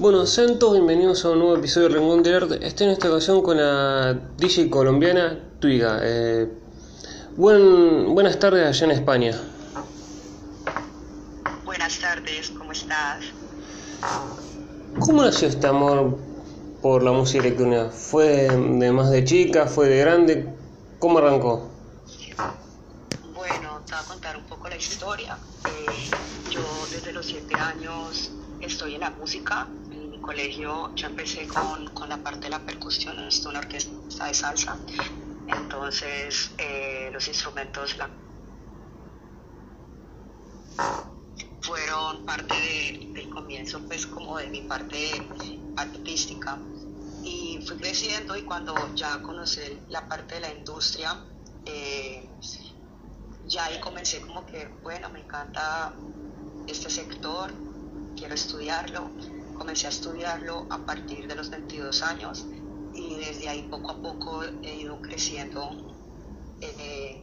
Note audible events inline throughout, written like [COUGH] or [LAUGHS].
Bueno, sean todos bienvenidos a un nuevo episodio de Rincón Arte. Estoy en esta ocasión con la DJ colombiana Twiga. Eh, buen, buenas tardes allá en España. Buenas tardes, ¿cómo estás? ¿Cómo nació este amor por la música electrónica? ¿Fue de más de chica? ¿Fue de grande? ¿Cómo arrancó? Bueno, te voy a contar un poco la historia. Eh, yo desde los siete años estoy en la música colegio yo empecé con, con la parte de la percusión, en una orquesta de salsa. Entonces, eh, los instrumentos la... fueron parte del comienzo, pues, como de mi parte artística. Y fui creciendo y cuando ya conocí la parte de la industria, eh, ya ahí comencé como que, bueno, me encanta este sector, quiero estudiarlo comencé a estudiarlo a partir de los 22 años y desde ahí poco a poco he ido creciendo eh,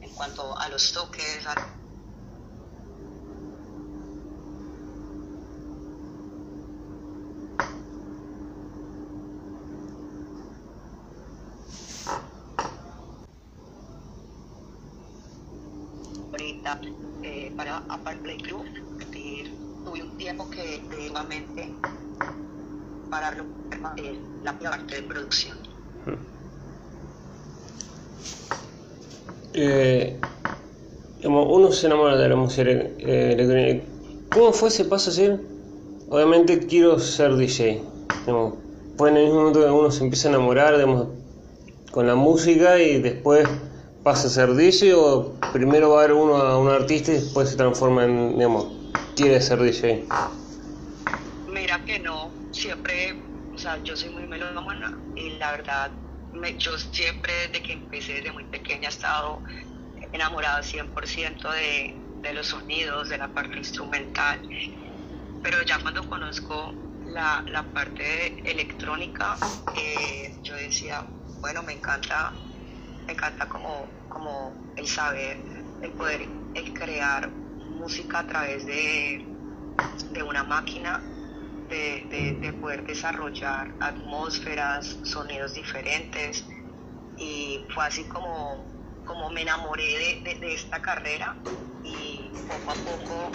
en cuanto a los toques. ahorita eh, para aparte del club tuve un tiempo que nuevamente para la parte de producción. Eh, uno se enamora de la música eh, electrónica. ¿Cómo fue ese paso a decir, obviamente quiero ser DJ? fue en el mismo momento que uno se empieza a enamorar con la música y después pasa a ser DJ o primero va a ver uno a un artista y después se transforma en, digamos, quiere ser DJ? Mira que no, siempre, o sea, yo soy muy melómana y la verdad, me, yo siempre desde que empecé, desde muy pequeña, he estado enamorada 100% de, de los sonidos, de la parte instrumental, pero ya cuando conozco la, la parte electrónica, eh, yo decía, bueno, me encanta, me encanta como, como el saber, el poder, el crear música a través de, de una máquina, de, poder desarrollar atmósferas, sonidos diferentes. Y fue así como, como me enamoré de, esta carrera y poco a poco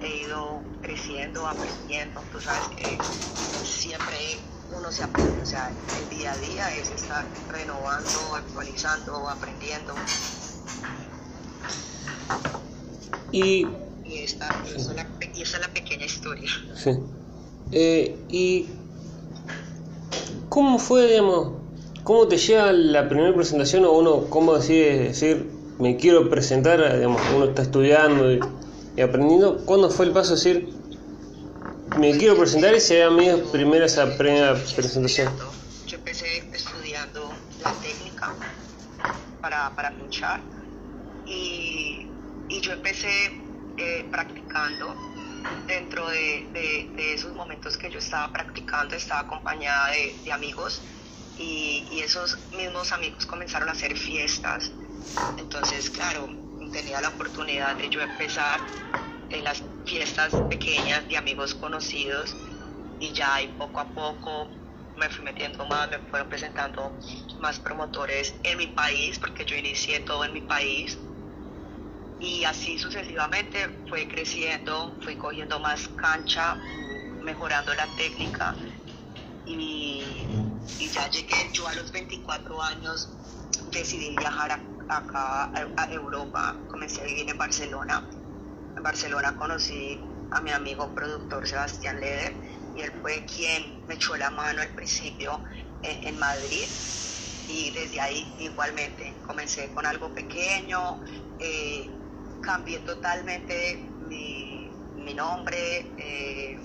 he ido creciendo, aprendiendo. Tú sabes que siempre uno se aprende, o sea, el día a día es estar renovando, actualizando, aprendiendo. Y y esta, es, la, es la pequeña historia. Sí. Eh, ¿Y cómo fue, digamos, cómo te llega la primera presentación o uno, cómo decide decir, me quiero presentar, digamos, uno está estudiando y, aprendiendo, ¿cuándo fue el paso de decir, me quiero presentar y se da mi primera esa primera presentación? Yo empecé estudiando la técnica para, para luchar y, y yo empecé eh, practicando. Dentro de, esos momentos que yo estaba practicando, estaba acompañada de, amigos y, esos mismos amigos comenzaron a hacer fiestas. Entonces, claro, tenía la oportunidad de yo empezar en las fiestas pequeñas de amigos conocidos y ya ahí poco a poco me fui metiendo más, me fueron presentando más promotores en mi país, porque yo inicié todo en mi país y así sucesivamente fue creciendo, fui cogiendo más cancha, mejorando la técnica y, ya llegué yo a los 24 años, decidí viajar acá a, Europa, comencé a vivir en Barcelona. En Barcelona conocí a mi amigo productor Sebastián Leder y él fue quien me echó la mano al principio en Madrid y desde ahí igualmente comencé con algo pequeño, eh, cambié totalmente mi, nombre, eh,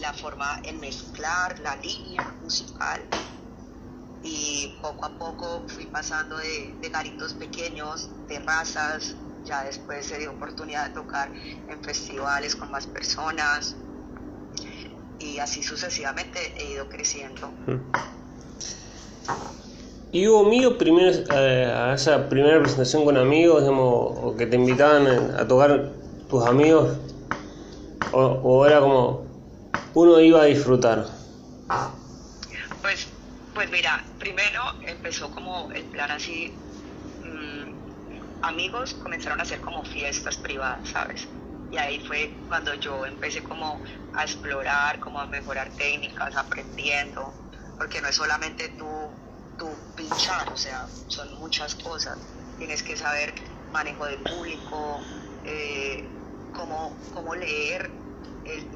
la forma en mezclar, la línea musical. Y poco a poco fui pasando de, de garitos pequeños, de razas, ya después se dio oportunidad de tocar en festivales con más personas y así sucesivamente he ido creciendo. ¿Y hubo mío primero, eh, a esa primera presentación con amigos, digamos, o que te invitaban a tocar tus amigos? o, era como uno iba a disfrutar? Pues, pues mira, primero empezó como el plan así, mm, amigos comenzaron a hacer como fiestas privadas, ¿sabes? Y ahí fue cuando yo empecé como a explorar, como a mejorar técnicas, aprendiendo, porque no es solamente tú, tú pinchar, o sea, son muchas cosas. Tienes que saber manejo del público, eh, cómo, cómo leer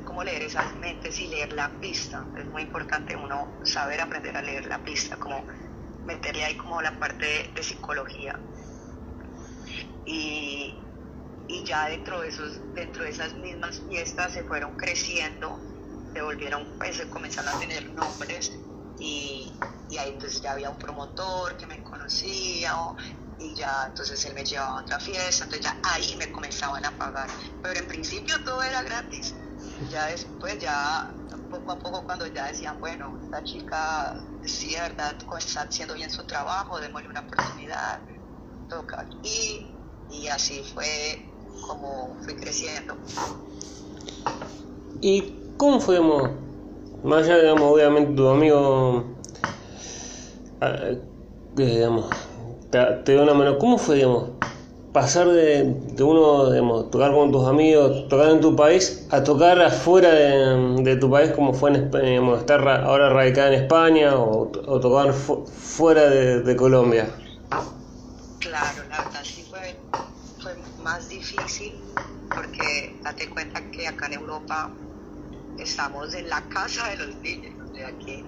cómo leer esas mentes y leer la pista. Es muy importante uno saber aprender a leer la pista, como meterle ahí como la parte de, psicología. Y, y, ya dentro de, esos, dentro de esas mismas fiestas se fueron creciendo, se volvieron, pues comenzaron a tener nombres y, y ahí entonces ya había un promotor que me conocía y ya entonces él me llevaba a otra fiesta, entonces ya ahí me comenzaban a pagar. Pero en principio todo era gratis ya después, ya poco a poco cuando ya decían, bueno, esta chica sí, verdad, está haciendo bien su trabajo, démosle una oportunidad, toca. Y, y así fue como fui creciendo. ¿Y cómo fue, más allá, digamos, obviamente tu amigo, ah, digamos, te, te dio una mano, ¿cómo fue, digamos, pasar de, uno, digamos, tocar con tus amigos, tocar en tu país, a tocar afuera de, tu país, como fue en España, digamos, estar ahora radicada en España o, tocar fuera de, Colombia? Claro, la verdad sí fue, fue más difícil porque date cuenta que acá en Europa estamos en la casa de los DJs, o sea que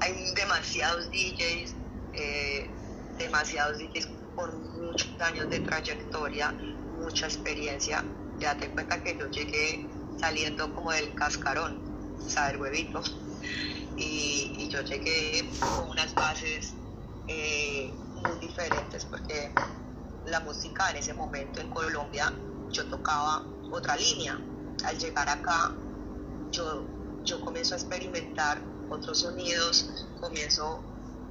hay demasiados DJs, eh, demasiados DJs por muchos años de trayectoria, mucha experiencia. Ya te cuenta que yo llegué saliendo como del cascarón, saber huevito. Y, y yo llegué con unas bases eh, muy diferentes porque la música en ese momento en Colombia yo tocaba otra línea. Al llegar acá yo, yo comienzo a experimentar otros sonidos, comienzo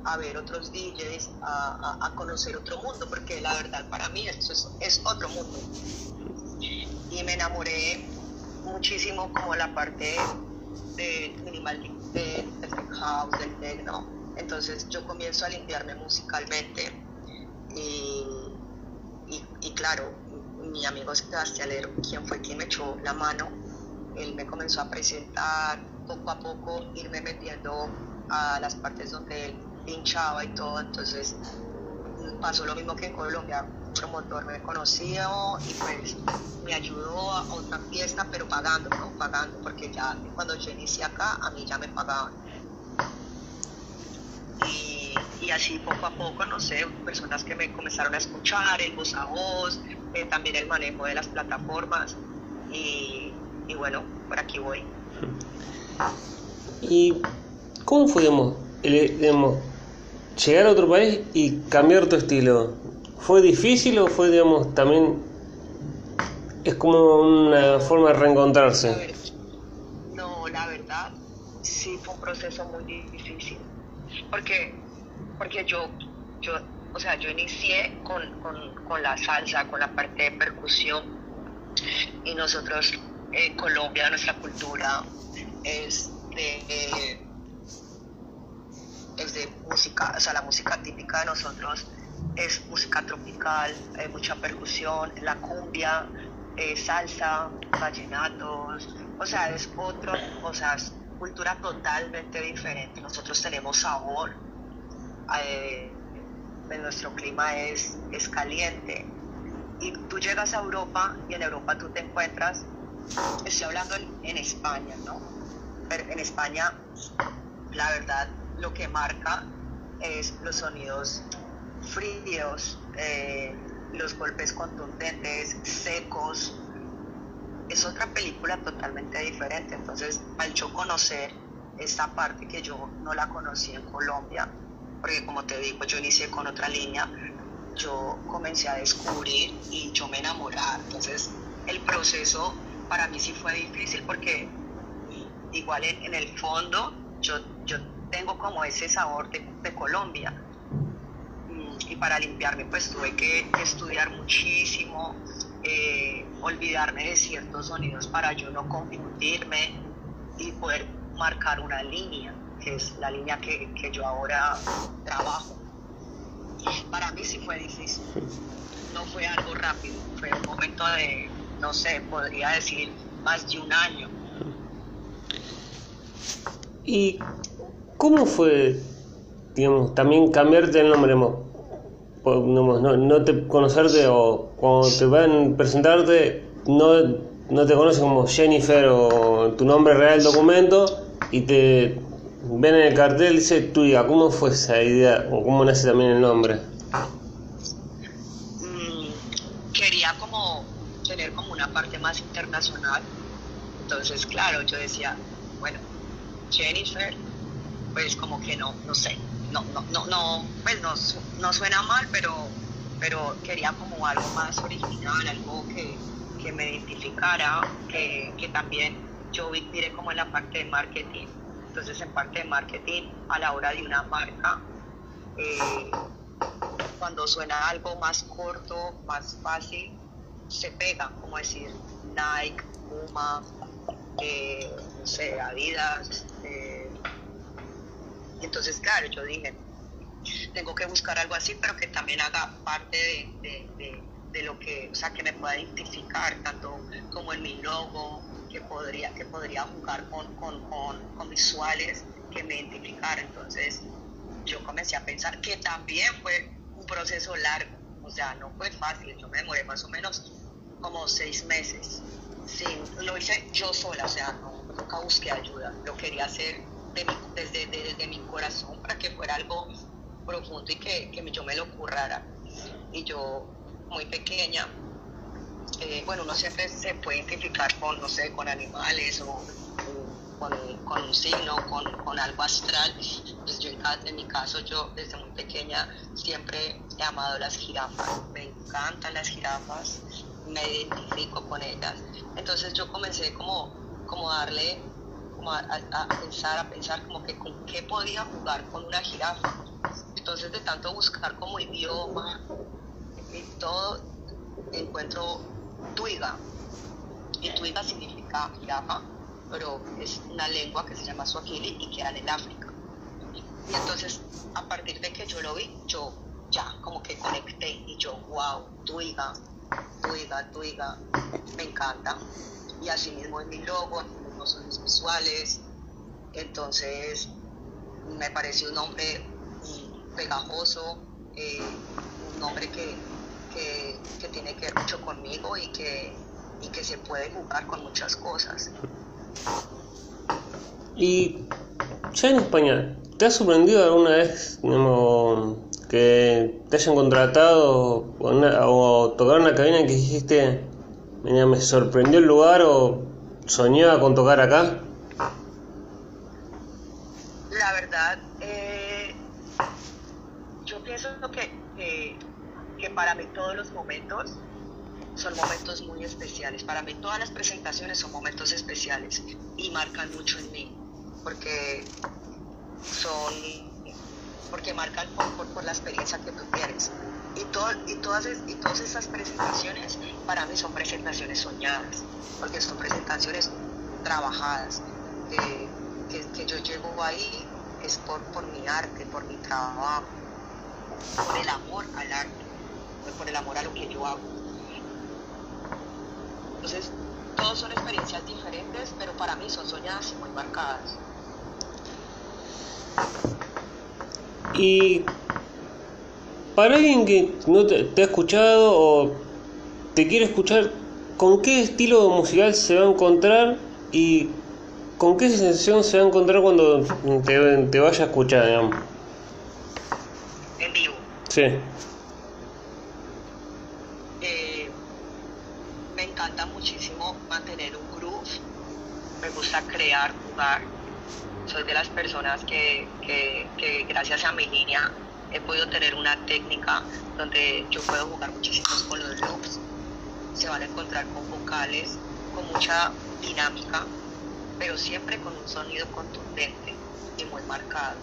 a ver otros DJs, a, conocer otro mundo, porque la verdad para mí esto es, otro mundo. Y me enamoré muchísimo como la parte de minimal, del house, del techno. Entonces yo comienzo a limpiarme musicalmente y, y, claro, mi amigo Sebastián quien fue quien me echó la mano, él me comenzó a presentar poco a poco, irme metiendo a las partes donde él pinchaba y todo, entonces pasó lo mismo que en Colombia, un promotor me conoció y pues me ayudó a otra fiesta, pero pagando, ¿no? Pagando, porque ya cuando yo inicié acá, a mí ya me pagaban. Y, y así poco a poco, no sé, personas que me comenzaron a escuchar, el voz a voz, eh, también el manejo de las plataformas y, y bueno, por aquí voy. [LAUGHS] ¿Y cómo fue, digamos, el, digamos, llegar a otro país y cambiar tu estilo, ¿fue difícil o fue, digamos, también es como una forma de reencontrarse? No, la verdad, sí fue un proceso muy difícil, porque, porque yo, yo, o sea, yo inicié con, con la salsa, con la parte de percusión, y nosotros en Colombia, nuestra cultura es de es de música, o sea, la música típica de nosotros es música tropical, hay mucha percusión, la cumbia, eh, salsa, vallenatos, o sea, es otro, o sea, es cultura totalmente diferente. Nosotros tenemos sabor, eh, nuestro clima es, es caliente. Y tú llegas a Europa y en Europa tú te encuentras, estoy hablando en, España, ¿no? En España, la verdad, lo que marca es los sonidos fríos, eh, los golpes contundentes, secos. Es otra película totalmente diferente. Entonces, al yo conocer esta parte que yo no la conocí en Colombia, porque como te digo, yo inicié con otra línea, yo comencé a descubrir y yo me enamoré. Entonces, el proceso para mí sí fue difícil porque igual en, el fondo yo, yo tengo como ese sabor de, Colombia. Mm, y para limpiarme pues tuve que, estudiar muchísimo, eh, olvidarme de ciertos sonidos para yo no confundirme y poder marcar una línea, que es la línea que, que yo ahora trabajo. Para mí sí fue difícil, no fue algo rápido, fue un momento de, no sé, podría decir más de un año. ¿Y cómo fue, digamos, también cambiarte el nombre? no, no te conocerte o cuando te van a presentarte, no, no te conocen como Jennifer o tu nombre real documento y te ven en el cartel y dice tuya. ¿Cómo fue esa idea o cómo nace también el nombre? Mm, quería como tener como una parte más internacional. Entonces, claro, yo decía, bueno, Jennifer, pues como que no, no sé, no, no, no, no pues no, no suena mal, pero, pero quería como algo más original, algo que, que me identificara, que, que también yo miré como en la parte de marketing. Entonces en parte de marketing, a la hora de una marca, eh, cuando suena algo más corto, más fácil, se pega, como decir Nike, Puma, eh, no sé, Adidas, eh, entonces, claro, yo dije, tengo que buscar algo así, pero que también haga parte de, lo que, o sea, que me pueda identificar, tanto como en mi logo, que podría, que podría jugar con, con, visuales que me identificaran. Entonces, yo comencé a pensar que también fue un proceso largo, o sea, no fue fácil, yo me demoré más o menos como seis meses. Sí, lo hice yo sola, o sea, nunca busqué ayuda, lo quería hacer desde, desde, mi corazón para que fuera algo profundo y que, que yo me lo currara. Y yo, muy pequeña, eh, bueno, uno siempre se puede identificar con, no sé, con animales o, con, con, un signo, con, con, algo astral. Pues yo en, mi caso, yo desde muy pequeña siempre he amado las jirafas, me encantan las jirafas, me identifico con ellas. Entonces yo comencé como, como a darle a, pensar, a pensar como que con qué podía jugar con una jirafa. Entonces de tanto buscar como idioma y todo, encuentro tuiga. Y tuiga significa jirafa, pero es una lengua que se llama Swahili y queda en el África. Y entonces, a partir de que yo lo vi, yo ya como que conecté y yo, wow, tuiga, tuiga, tuiga, me encanta. Y así mismo en mi logo, son visuales. Entonces, me pareció un nombre pegajoso, eh, un nombre que, que, tiene que ver mucho conmigo y que, y que se puede jugar con muchas cosas. Y ya en España, ¿te ha sorprendido alguna vez que te hayan contratado o, tocar una cabina que dijiste, me sorprendió el lugar o ¿Soñaba con tocar acá? La verdad, eh, yo pienso que, que, para mí todos los momentos son momentos muy especiales. Para mí todas las presentaciones son momentos especiales y marcan mucho en mí, porque son, porque marcan por, por, la experiencia que tú tienes. Y, y, todas, y todas esas presentaciones para mí son presentaciones soñadas porque son presentaciones trabajadas, que, yo llego ahí es por, por mi arte, por mi trabajo, por el amor al arte, por el amor a lo que yo hago. Entonces, todos son experiencias diferentes, pero para mí son soñadas y muy marcadas. Y para alguien que no te, te ha escuchado o te quiere escuchar, con qué estilo musical se va a encontrar y con qué sensación se va a encontrar cuando te, te vaya a escuchar, digamos. En vivo. Sí. Eh, me encanta muchísimo mantener un groove, me gusta crear, jugar. Soy de las personas que, que, que gracias a mi línea he podido tener una técnica donde yo puedo jugar muchísimo con los loops se van a encontrar con vocales, con mucha dinámica, pero siempre con un sonido contundente y muy marcado.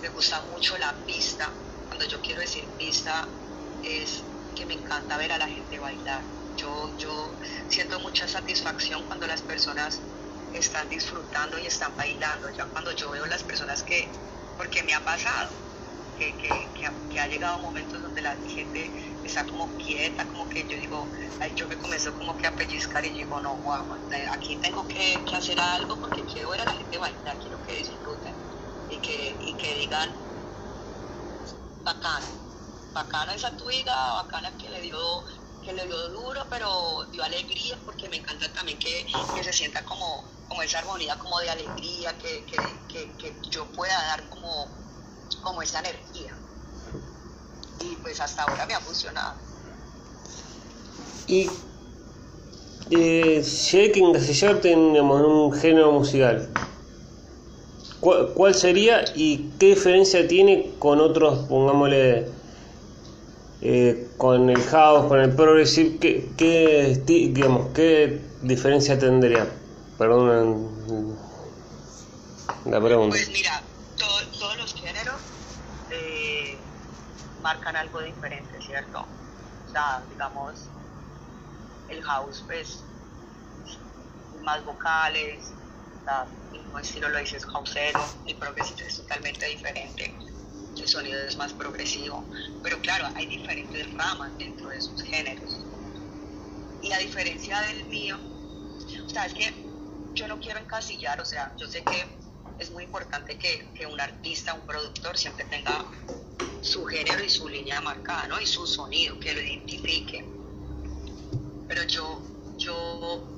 Me gusta mucho la pista. Cuando yo quiero decir pista es que me encanta ver a la gente bailar. Yo, yo siento mucha satisfacción cuando las personas están disfrutando y están bailando. Ya cuando yo veo las personas que, porque me ha pasado, que, que, ha, llegado momentos donde la gente está como quieta, como que yo digo, yo me comienzo como que a pellizcar y digo, no, aquí tengo que, hacer algo porque quiero ver a la gente bailar, quiero que disfruten y que, y que digan, bacana, bacana esa tuiga, bacana que le dio que le dio duro, pero dio alegría, porque me encanta también que, se sienta como, como esa armonía como de alegría, que, yo pueda dar como, como esa energía. Y pues hasta ahora me ha funcionado. Y eh, que encasillarte en, un género musical, ¿cuál, sería y qué diferencia tiene con otros, pongámosle, eh, con el house, con el progressive, ¿qué, qué, digamos, ¿qué diferencia tendría? Perdón la pregunta. Pues mira, todos los géneros eh, marcan algo diferente, ¿cierto? O sea, digamos, el house, pues, más vocales, el mismo estilo lo dices houseero, el progressive es totalmente diferente el sonido es más progresivo, pero claro, hay diferentes ramas dentro de sus géneros. Y a diferencia del mío, o sea, es que yo no quiero encasillar, o sea, yo sé que es muy importante que, que un artista, un productor siempre tenga su género y su línea marcada, ¿no? Y su sonido, que lo identifique. Pero yo, yo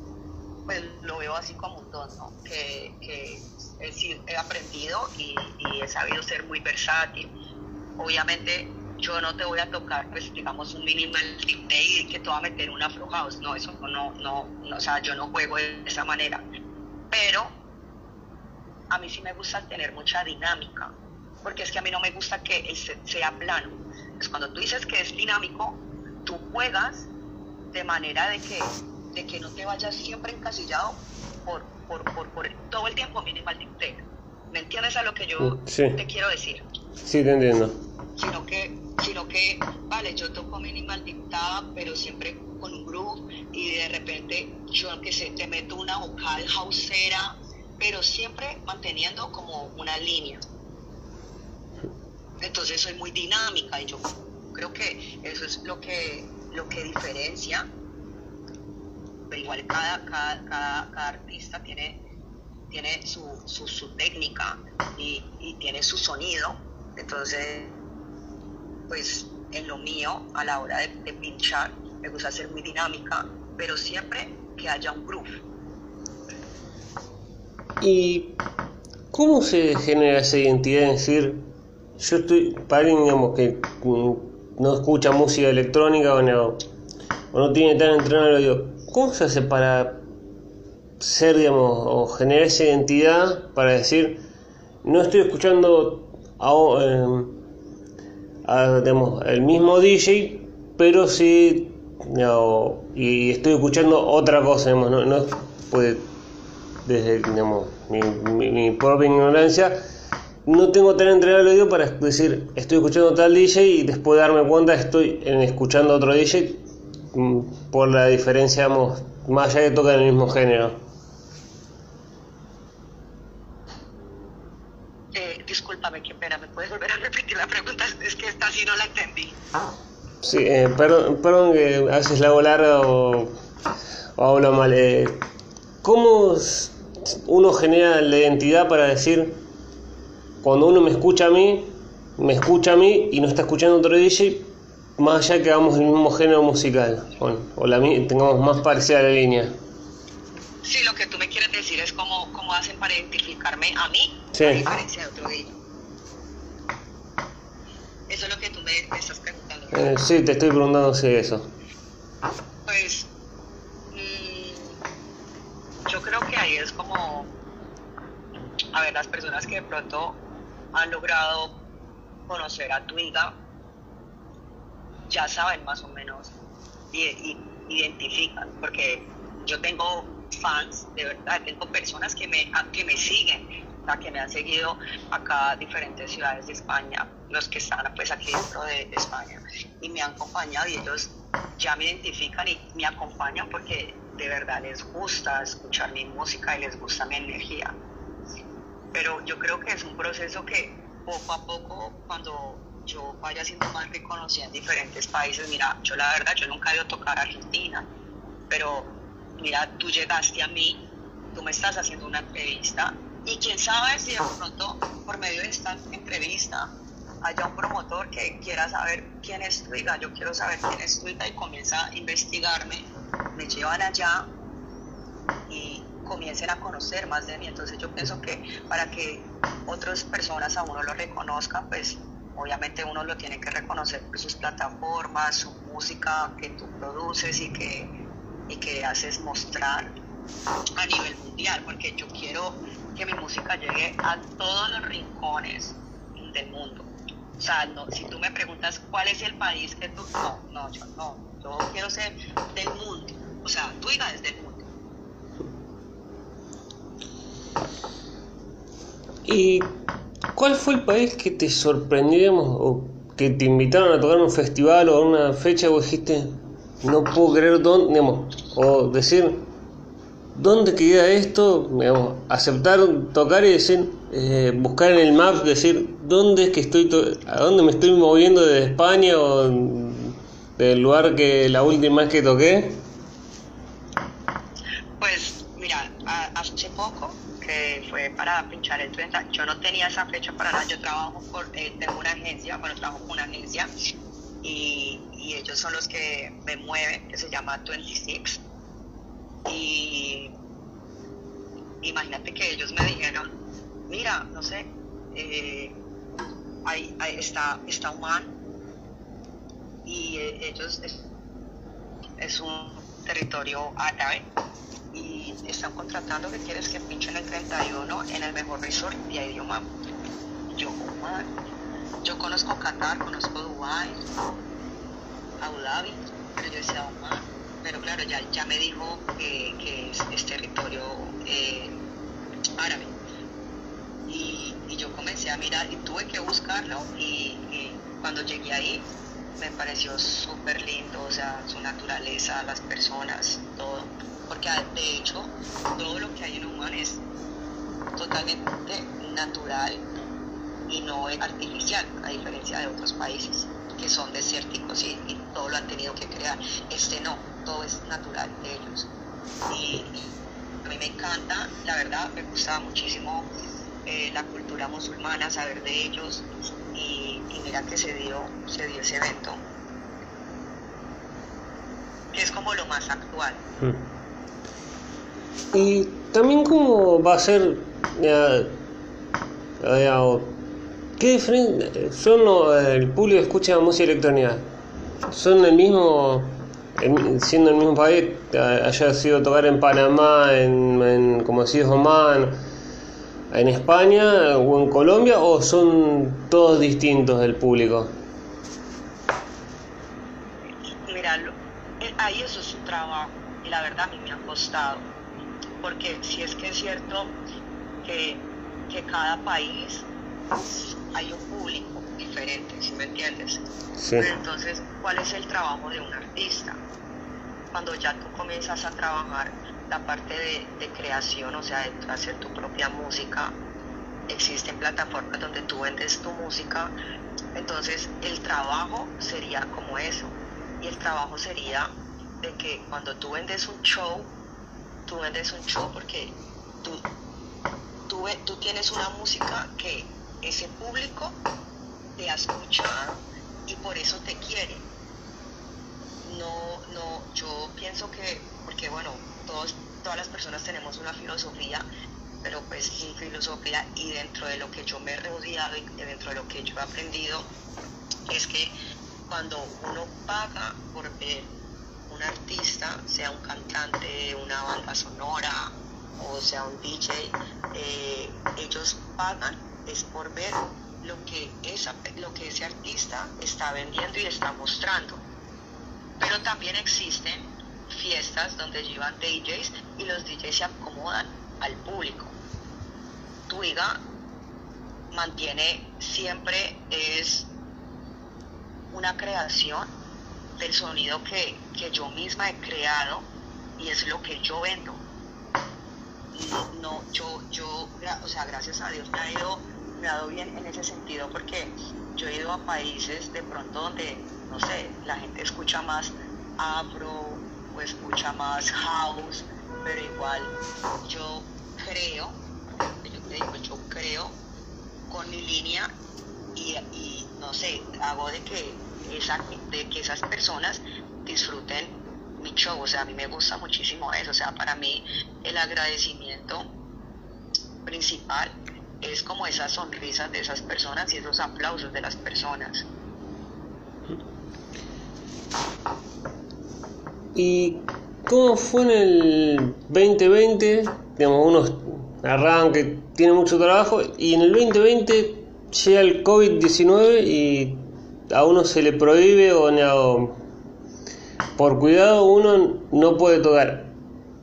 pues lo veo así como un don, ¿no? Que, que he, aprendido y, he sabido ser muy versátil. Obviamente yo no te voy a tocar, pues digamos, un minimal day que te va a meter una afro. No, eso no, no, no, o sea, yo no juego de esa manera. Pero a mí sí me gusta tener mucha dinámica, porque es que a mí no me gusta que sea plano. Pues cuando tú dices que es dinámico, tú juegas de manera de que, de que no te vayas siempre encasillado por, por, por, por todo el tiempo minimal dictate. ¿Me entiendes a lo que yo te quiero decir? Sí, te entiendo. Sino que, sino que, vale, yo toco minimal dictada, pero siempre con un groove y de repente yo que sé, te meto una vocal houseera, pero siempre manteniendo como una línea. Entonces soy muy dinámica y yo creo que eso es lo que, lo que diferencia igual cada, cada, cada, artista tiene, tiene su, su, técnica y, tiene su sonido. Entonces, pues en lo mío, a la hora de, pinchar, me gusta ser muy dinámica, pero siempre que haya un groove. ¿Y cómo se genera esa identidad? Es decir, yo estoy, para alguien digamos, que no escucha música electrónica o no, o no tiene tan entrenado el oído, ¿Cómo se hace para ser, digamos, o generar esa identidad para decir, no estoy escuchando a, digamos, el mismo DJ, pero sí, y estoy escuchando otra cosa, digamos, no, no desde digamos, mi, mi, propia ignorancia, no tengo tan entregado el oído para decir, estoy escuchando tal DJ y después darme cuenta estoy escuchando otro DJ por la diferencia, más allá de que tocan el mismo género. Eh, discúlpame, qué pena, ¿me puedes volver a repetir la pregunta? Es que esta sí no la entendí. Sí, eh, perdón, perdón que a veces la hago larga o, hablo mal. Eh, ¿Cómo uno genera la identidad para decir, cuando uno me escucha a mí, me escucha a mí y no está escuchando otro DJ, más allá que hagamos el mismo género musical, o, la, tengamos más parecida la línea. Sí, lo que tú me quieres decir es cómo, cómo hacen para identificarme a mí, a diferencia de otro día. Eso es lo que tú me, estás preguntando. Eh, sí, te estoy preguntando si eso. Pues, mm, yo creo que ahí es como, a ver, las personas que de pronto han logrado conocer a Twiga ya saben más o menos y, identifican, porque yo tengo fans, de verdad, tengo personas que me, que me siguen, que me han seguido acá a diferentes ciudades de España, los que están pues aquí dentro de, España, y me han acompañado y ellos ya me identifican y me acompañan porque de verdad les gusta escuchar mi música y les gusta mi energía. Pero yo creo que es un proceso que poco a poco, cuando yo vaya siendo más reconocida en diferentes países, mira, yo la verdad, yo nunca he ido tocar a Argentina, pero mira, tú llegaste a mí, tú me estás haciendo una entrevista y quién sabe si de pronto por medio de esta entrevista haya un promotor que quiera saber quién es Tuiga, yo quiero saber quién es Tuiga y comienza a investigarme, me llevan allá y comiencen a conocer más de mí. Entonces yo pienso que para que otras personas a uno lo reconozcan, pues obviamente uno lo tiene que reconocer por sus plataformas, su música que tú produces y que, y que haces mostrar a nivel mundial, porque yo quiero que mi música llegue a todos los rincones del mundo. O sea, no, si tú me preguntas cuál es el país que tú... No, no, yo no. Yo quiero ser del mundo. O sea, tú digas desde el mundo. ¿Y cuál fue el país que te sorprendió o que te invitaron a tocar un festival o a una fecha o dijiste, no puedo creer dónde, digamos, o decir, ¿dónde queda esto? Digamos, aceptar tocar y decir, eh, buscar en el map, decir, ¿dónde es que estoy, a dónde me estoy moviendo desde España o del lugar que la última vez que toqué? Pues mira, hace poco que fue para pinchar el 30, yo no tenía esa fecha para nada, yo trabajo por, eh, tengo una agencia, bueno, trabajo con una agencia y, y ellos son los que me mueven, que se llama 26 y imagínate que ellos me dijeron, mira, no sé, eh, ahí, está, está Oman y eh, ellos es, un territorio árabe y están contratando que quieres que pinchen el 31 en el mejor resort de Oman. Yo, yo conozco Qatar, conozco Dubai, Abu Dhabi, pero yo decía Oman pero claro, ya, ya me dijo que, es, territorio eh, árabe. Y, yo comencé a mirar y tuve que buscarlo y, cuando llegué ahí me pareció súper lindo, o sea, su naturaleza, las personas, todo. Porque de hecho, todo lo que hay en Oman es totalmente natural y no es artificial, a diferencia de otros países que son desérticos y, todo lo han tenido que crear. Este no, todo es natural de ellos. Y, a mí me encanta, la verdad, me gusta muchísimo eh, la cultura musulmana, saber de ellos y, mira que se dio, se dio ese evento, que es como lo más actual. Hmm. Y también cómo va a ser, ¿qué diferencia son el público escucha música electrónica? ¿Son el mismo siendo el mismo país, haya sido tocar en Panamá, en, como decís, Oman, en España o en Colombia, o son todos distintos del público? Mira, eh, ahí eso es un trabajo y la verdad a mí me ha costado, porque si es que es cierto que, que cada país hay un público diferente, si me entiendes? entonces, ¿cuál es el trabajo de un artista? Cuando ya tú comienzas a trabajar la parte de, creación, o sea, de hacer tu propia música, existen plataformas donde tú vendes tu música, entonces el trabajo sería como eso. Y el trabajo sería de que cuando tú vendes un show, tú vendes un show porque tú, tú, tienes una música que ese público te ha escuchado y por eso te quiere. No, no, yo pienso que, porque bueno, todos, todas las personas tenemos una filosofía, pero pues mi filosofía y dentro de lo que yo me he rodeado y dentro de lo que yo he aprendido, es que cuando uno paga por ver un artista, sea un cantante, una banda sonora o sea un DJ, eh, ellos pagan es por ver lo que, esa, lo que ese artista está vendiendo y está mostrando. Pero también existen fiestas donde llevan DJs y los DJs se acomodan al público. Tuiga mantiene siempre es una creación del sonido que, que yo misma he creado y es lo que yo vendo. No, yo, yo, o sea, gracias a Dios me ha ido, me ha dado bien en ese sentido porque yo he ido a países de pronto donde, no sé, la gente escucha más afro o escucha más house, pero igual yo creo, yo te digo, yo creo con mi línea y, y no sé, hago de que, esa, de que esas personas disfruten mi show, o sea, a mí me gusta muchísimo eso, o sea, para mí el agradecimiento principal es como esas sonrisas de esas personas y esos aplausos de las personas. ¿Y cómo fue en el 2020? Digamos, uno arranque, tiene mucho trabajo y en el 2020 llega el COVID-19 y a uno se le prohíbe o, o por cuidado uno no puede tocar.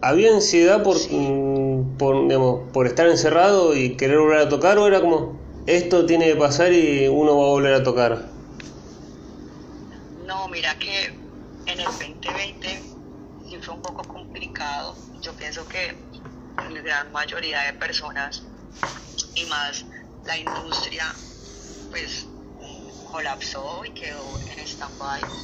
¿Había ansiedad por, mm, por, digamos, por estar encerrado y querer volver a tocar o era como esto tiene que pasar y uno va a volver a tocar? No, mira que en el 2020 sí fue un poco complicado. Yo pienso que la gran mayoría de personas y más la industria pues colapsó y quedó en stand-by.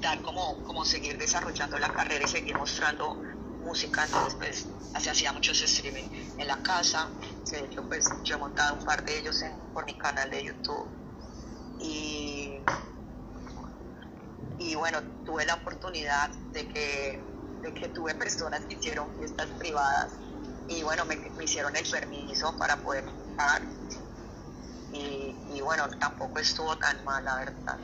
Dar como, como seguir desarrollando la carrera y seguir mostrando música, entonces pues se hacía muchos streaming en la casa, de hecho pues yo he montado un par de ellos por mi canal de YouTube. Y, y bueno, tuve la oportunidad de que, de que tuve personas que hicieron fiestas privadas y bueno, me, me hicieron el permiso para poder pagar y, bueno, tampoco estuvo tan mal, la verdad.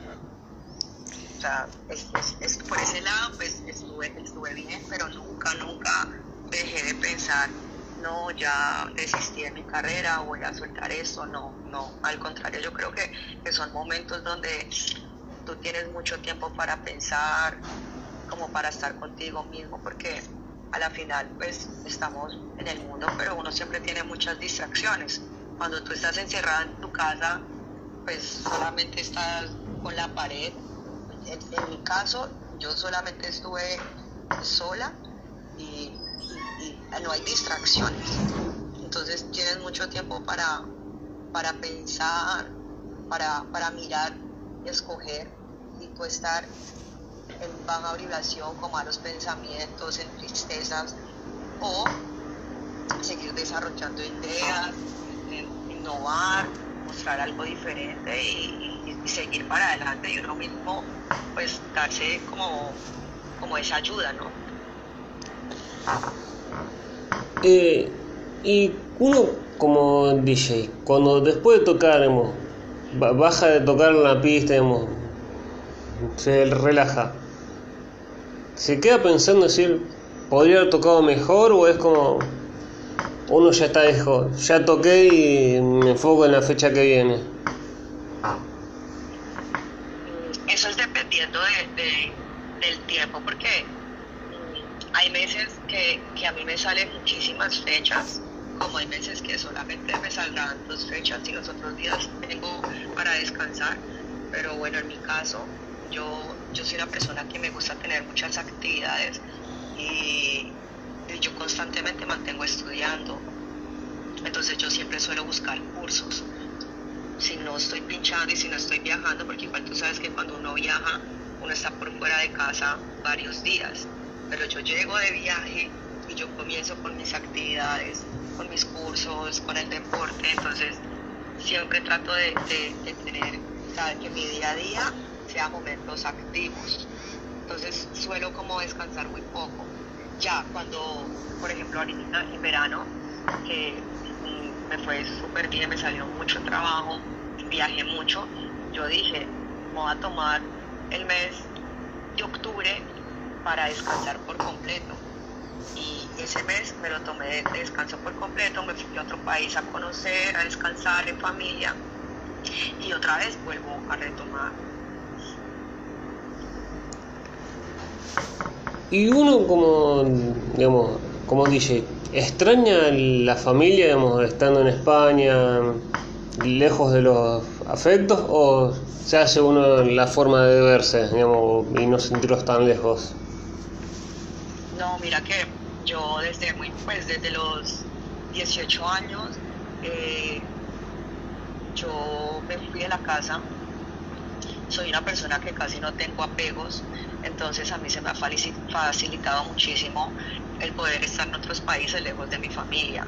O sea, es, por ese lado, pues estuve, estuve bien, pero nunca, nunca dejé de pensar, no, ya desistí de mi carrera, voy a soltar esto, no, no, al contrario, yo creo que, que son momentos donde tú tienes mucho tiempo para pensar, como para estar contigo mismo, porque a la final pues estamos en el mundo, pero uno siempre tiene muchas distracciones cuando tú estás encerrada en tu casa, pues solamente estás con la pared. En, mi caso, yo solamente estuve sola y, no hay distracciones. Entonces tienes mucho tiempo para, para pensar, para, para mirar escoger y tú estar en baja vibración con malos pensamientos, en tristezas o seguir desarrollando ideas, innovar, mostrar algo diferente y, seguir para adelante y uno mismo pues darse como, como esa ayuda, ¿no? Eh, y uno como DJ, cuando después de tocar, baja de tocar la pista, se relaja, ¿se queda pensando decir, podría haber tocado mejor o es como uno ya está, dijo, ya toqué y me enfoco en la fecha que viene. Eso es dependiendo de, del tiempo, porque mm, hay meses que, que a mí me salen muchísimas fechas, como hay meses que solamente me saldrán dos fechas y los otros días tengo para descansar, pero bueno, en mi caso, yo, yo soy una persona que me gusta tener muchas actividades y yo constantemente mantengo estudiando. Entonces yo siempre suelo buscar cursos. Si no estoy pinchando y si no estoy viajando, porque igual tú sabes que cuando uno viaja, uno está por fuera de casa varios días. Pero yo llego de viaje y yo comienzo con mis actividades, con mis cursos, con el deporte. Entonces siempre trato de, tener, que mi día a día sea momentos activos. Entonces suelo como descansar muy poco ya cuando, por ejemplo, ahorita en verano, que me fue súper bien, me salió mucho trabajo, viajé mucho, yo dije, voy a tomar el mes de octubre para descansar por completo. Y ese mes me lo tomé de descanso por completo, me fui a otro país a conocer, a descansar en familia y otra vez vuelvo a retomar y uno como, digamos, como dice, ¿extraña la familia, digamos, estando en España, lejos de los afectos, o se hace uno la forma de verse, digamos, y no sentirlos tan lejos? No, mira que yo desde muy, pues desde los 18 años, eh, yo me fui de la casa soy una persona que casi no tengo apegos, entonces a mí se me ha facilitado muchísimo el poder estar en otros países lejos de mi familia.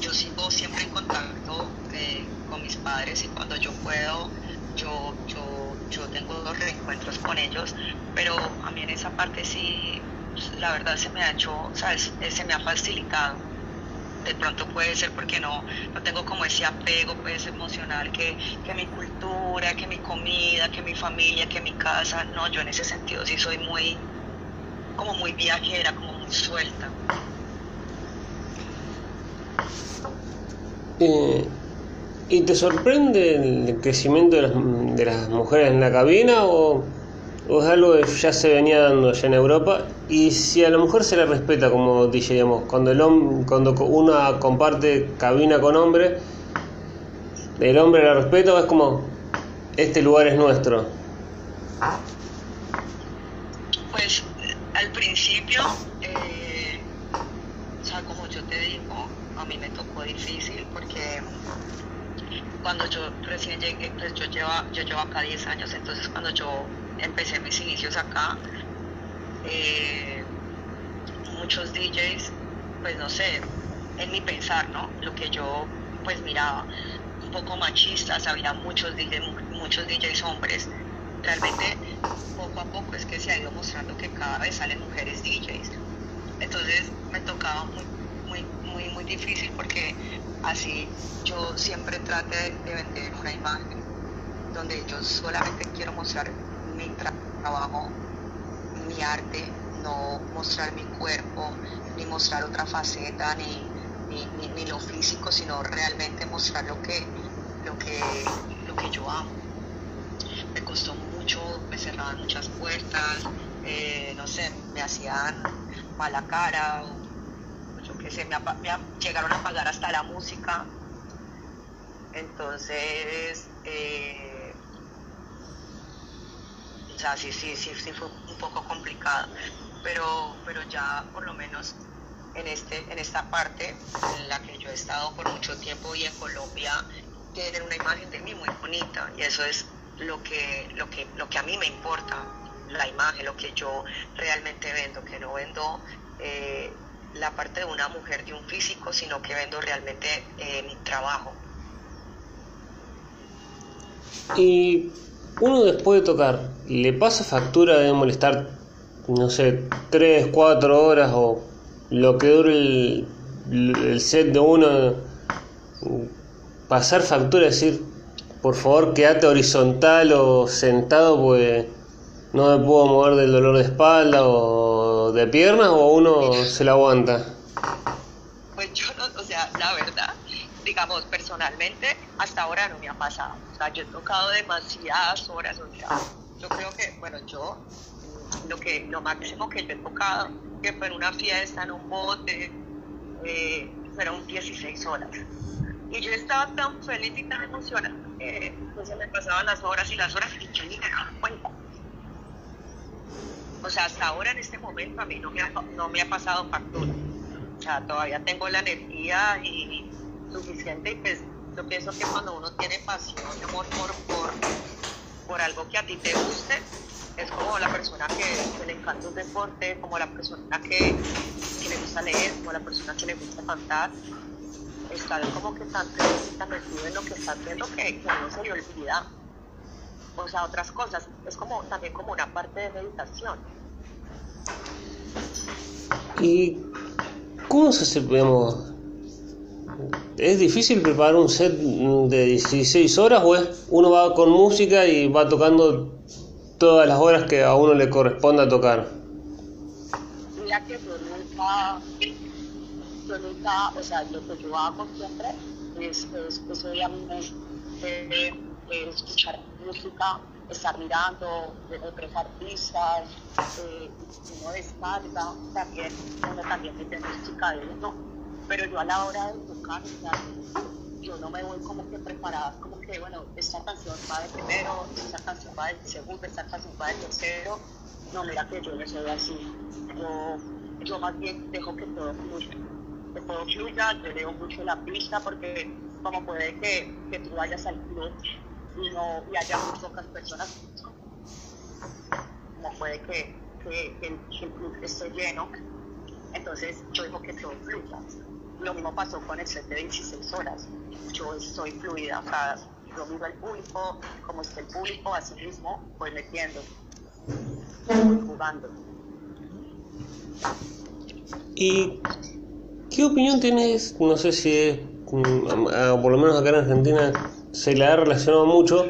Yo sigo siempre en contacto eh, con mis padres y cuando yo puedo, yo, yo, yo tengo dos reencuentros con ellos, pero a mí en esa parte sí, la verdad se me ha hecho, ¿sabes? Se me ha facilitado de pronto puede ser porque no, no tengo como ese apego pues emocional que, que mi cultura, que mi comida, que mi familia, que mi casa, no, yo en ese sentido sí soy muy, como muy viajera, como muy suelta. Eh, ¿Y te sorprende el crecimiento de las, de las mujeres en la cabina o es algo que ya se venía dando ya en Europa y si a la mujer se le respeta como DJ, cuando el hombre, cuando una comparte cabina con hombre, el hombre la respeta es como este lugar es nuestro. Pues al principio, eh, o sea, como yo te digo, a mí me tocó difícil porque cuando yo recién llegué, pues yo llevo, yo llevo acá 10 años, entonces cuando yo empecé mis inicios acá, eh, muchos DJs, pues no sé, en mi pensar, ¿no? Lo que yo pues miraba, un poco machistas, había muchos DJs, muchos DJs hombres. Realmente poco a poco es que se ha ido mostrando que cada vez salen mujeres DJs. Entonces me tocaba muy, muy, muy, muy difícil porque así yo siempre trate de vender una imagen donde yo solamente quiero mostrar mi trabajo, mi arte, no mostrar mi cuerpo, ni mostrar otra faceta, ni, ni, lo físico, sino realmente mostrar lo que, lo que, lo que yo amo. Me costó mucho, me cerraban muchas puertas, eh, no sé, me hacían mala cara, o yo qué sé, me, llegaron a pagar hasta la música. Entonces, eh, sea, sí, sí, sí, sí fue un poco complicado, pero, pero ya por lo menos en, este, en esta parte en la que yo he estado por mucho tiempo y en Colombia tienen una imagen de mí muy bonita y eso es lo que, lo que, lo que a mí me importa, la imagen, lo que yo realmente vendo, que no vendo eh, la parte de una mujer, de un físico, sino que vendo realmente eh, mi trabajo. Y uno después de tocar, ¿le pasa factura de molestar, no sé, 3, 4 horas o lo que dure el, set de uno? Pasar factura, decir, por favor, quédate horizontal o sentado, pues no me puedo mover del dolor de espalda o de piernas, o uno se la aguanta. Pues yo no, o sea, la verdad, digamos, personalmente, hasta ahora no me ha pasado. O sea, yo he tocado demasiadas horas, o sea, yo creo que, bueno, yo, lo, que, lo máximo que yo he tocado, que fue en una fiesta, en un bote, eh, fueron 16 horas. Y yo estaba tan feliz y tan emocionada que pues, se me pasaban las horas y las horas y yo ni me daba cuenta. O sea, hasta ahora en este momento a mí no me ha, no me ha pasado factura. O sea, todavía tengo la energía y, suficiente y pues yo pienso que cuando uno tiene pasión y amor por, por, por, algo que a ti te guste, es como la persona que, le encanta un deporte, como la persona que, le gusta leer, como la persona que le gusta cantar, está como que tan, tan metido en lo que está haciendo que, que uno se le olvida o sea, otras cosas. Es como también como una parte de meditación. ¿Y cómo se, digamos, ¿Es difícil preparar un set de 16 horas o es uno va con música y va tocando todas las horas que a uno le corresponda tocar? Mira que yo nunca, yo nunca, o sea, lo que yo hago siempre es, es, es obviamente eh, escuchar música, estar mirando otros artistas, eh, uno descarga también, uno también mete música de uno pero yo a la hora de tocar, yo no me voy como que preparada, como que, bueno, esta canción va de primero, esta canción va de segundo, esta canción va de tercero. No, mira que yo no soy así. Yo, yo más bien dejo que todo fluya. Que todo fluya, yo leo mucho la pista porque como puede que, que tú vayas al club y, no, y haya muy pocas personas, como puede que, que, el club esté lleno, entonces yo digo que todo fluya. Lo mismo pasó con el set de 16 horas. Yo estoy fluida, o sea, yo miro al público, como está el público, así mismo voy metiendo, jugando. ¿Y qué opinión tienes? No sé si es, mm, por lo menos acá en Argentina se le ha relacionado mucho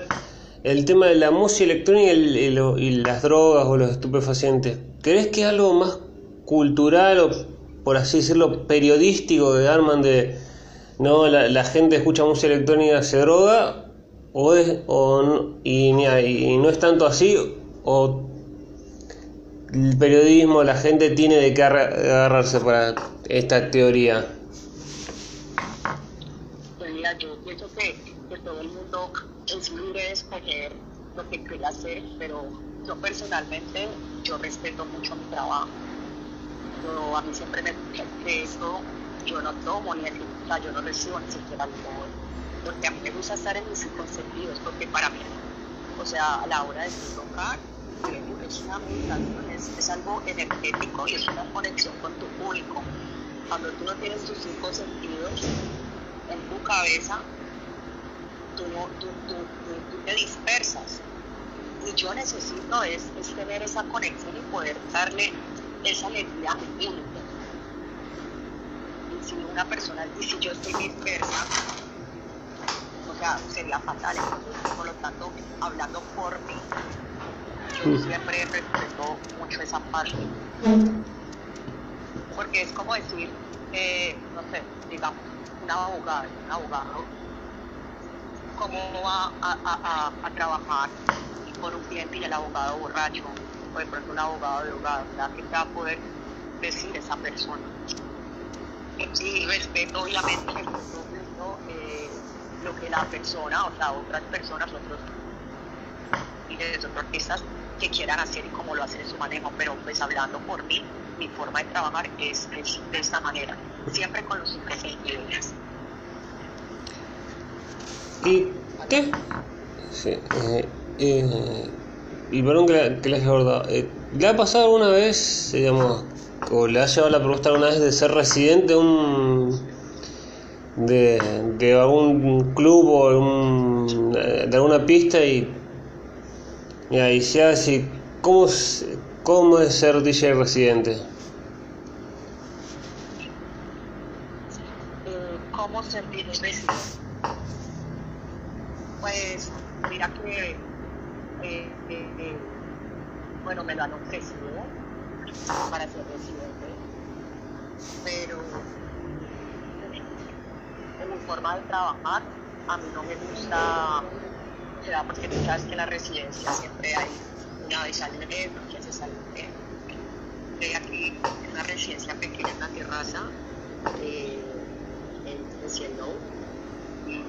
el tema de la música electrónica y, y las drogas o los estupefacientes. ¿Crees que es algo más cultural o por así decirlo, periodístico que arman de, no, la, gente escucha música electrónica, se droga, o es, o, y, y no es tanto así, o el periodismo, la gente tiene de qué agarrarse para esta teoría. Pues mira, yo pienso que, que todo el mundo es libre de escoger lo que quiera hacer, pero yo personalmente, yo respeto mucho mi trabajo yo, a mí siempre me que esto yo no tomo ni o sea, yo no recibo ni siquiera alcohol, porque a mí me gusta estar en mis cinco sentidos, porque para mí, o sea, a la hora de tocar, es una meditación, es, es algo energético y es una conexión con tu público. Cuando tú no tienes tus cinco sentidos en tu cabeza, tú, no, tú, tú, tú, te dispersas. Y yo necesito es, es tener esa conexión y poder darle esa alegría única. Y si una persona, y si yo estoy dispersa, o sea, sería fatal. por lo tanto, hablando por mí, yo siempre respeto mucho esa parte. Porque es como decir, eh, no sé, digamos, un abogado, un abogado, cómo va a, a, a, a trabajar por un cliente y el abogado borracho o de pronto un abogado de abogado, ¿qué va a poder decir esa persona? Y respeto obviamente eh, lo que la persona, o sea, otras personas, otros líderes, otros artistas que quieran hacer y cómo lo hacen en su manejo, pero pues hablando por mí, mi forma de trabajar es, de esta manera, siempre con los sentidos. ¿Y qué? Sí, eh, eh y perdón que, la, que les eh, ¿le ha pasado alguna vez, digamos, o le ha llevado la pregunta alguna vez de ser residente de un de, de algún club o un, de alguna pista y, y ahí se hace ¿cómo, ¿cómo es ser DJ residente? ¿Cómo ser DJ residente? Pues mira que eh, eh, bueno, me lo han ofrecido para ser residente, pero en mi forma de trabajar. A mí no me gusta, sea, porque tú sabes que en la residencia siempre hay una vez al mes, dos veces al. Estoy aquí en una residencia pequeña en la terraza eh, en Cielo. Y,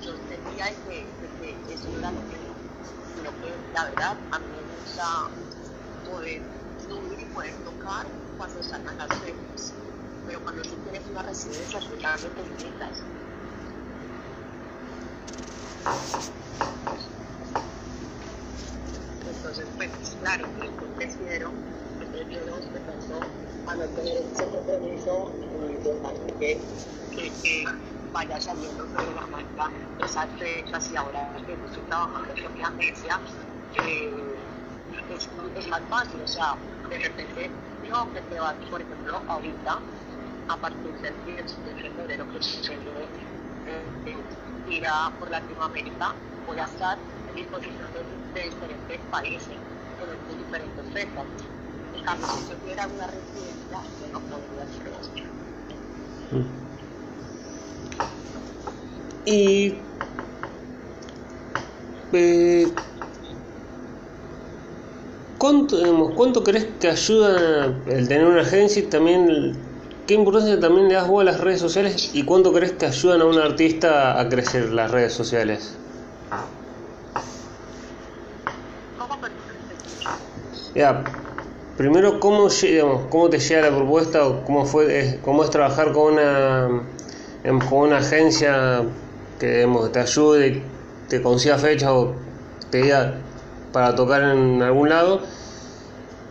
yo sentía que eso era lo que sino que la verdad a mí me gusta poder subir y poder tocar cuando salgan las fechas. Pero cuando tú tienes una residencia, tú realmente limitas. Entonces, pues claro, yo prefiero, prefiero de pronto a no tener ese compromiso de que, que, que vaya saliendo sobre la marca esas fechas y ahora que estoy trabajando en mi agencia, es, más fácil, o sea, de repente, no, que te va, por ejemplo, ahorita, a partir del 10 de febrero que sucede eh, ir a, por Latinoamérica, voy a estar en disposición de, diferentes países, con diferentes fechas. En cambio, si yo tuviera una residencia, yo no podría hacer eso. Y eh, ¿cuánto, ¿cuánto crees que ayuda el tener una agencia y también ¿qué importancia también le das vos a las redes sociales y cuánto crees que ayudan a un artista a crecer las redes sociales? Ya, primero, ¿cómo, digamos, ¿cómo te llega la propuesta o cómo, fue, cómo es trabajar con una, con una agencia que digamos, te ayude, te consiga fecha o te diga para tocar en algún lado?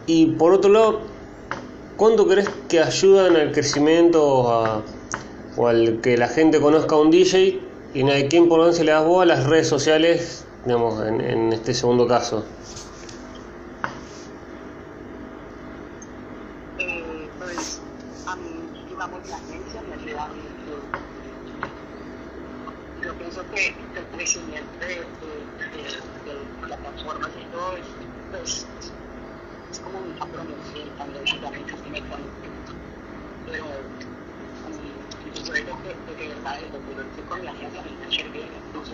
Y por otro lado, ¿cuánto crees que ayudan al crecimiento o, al que la gente conozca a un DJ? ¿Y qué importancia le das vos a las redes sociales, digamos, en, en este segundo caso? yo pienso que el crecimiento de, de, de, de plataformas y todo es, pues, es como un compromiso y también ayudarme a me Pero mm, yo creo que, de verdad el documento con la gente me sirvió incluso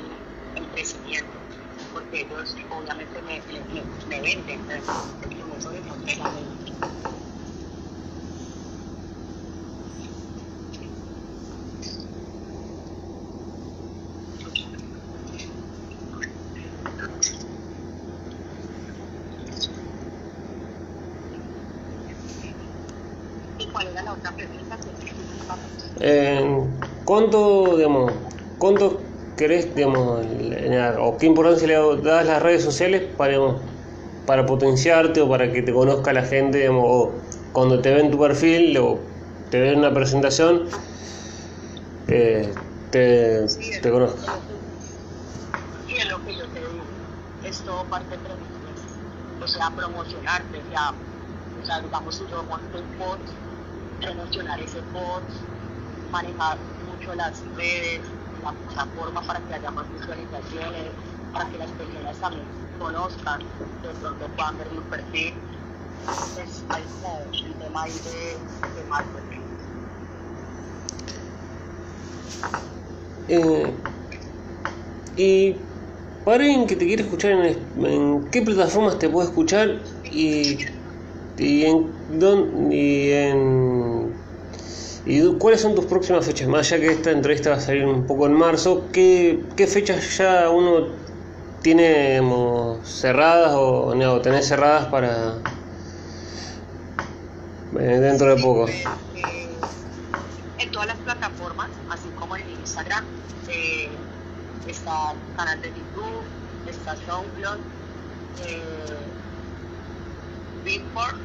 en crecimiento, porque ellos obviamente me, me, me venden, pero yo no soy de frontera, ¿Cuánto, digamos, cuánto querés, digamos, o qué importancia le das a las redes sociales para, para potenciarte o para que te conozca la gente, digamos, o cuando te ven tu perfil o te ven una presentación, eh, te, te conozca? Sí, es lo que yo te digo, es todo parte de o sea, promocionarte, ya, o sea, digamos, si yo monto un post, promocionar ese post, manejar las redes, la plataforma para que haya más visualizaciones, para que las personas también conozcan, de pronto puedan ver mi perfil. Entonces hay como un tema ahí de, de marketing. Eh, y para alguien que te quiere escuchar, ¿en, en qué plataformas te puede escuchar y, y en, don, y en ¿Y cuáles son tus próximas fechas? Más allá que esta entrevista va a salir un poco en marzo, ¿qué, qué fechas ya uno tiene cerradas o, no, tenés cerradas para eh, dentro de poco? Eh, en todas las plataformas, así como en Instagram, eh, está el canal de YouTube, está SoundCloud, eh, Beatport,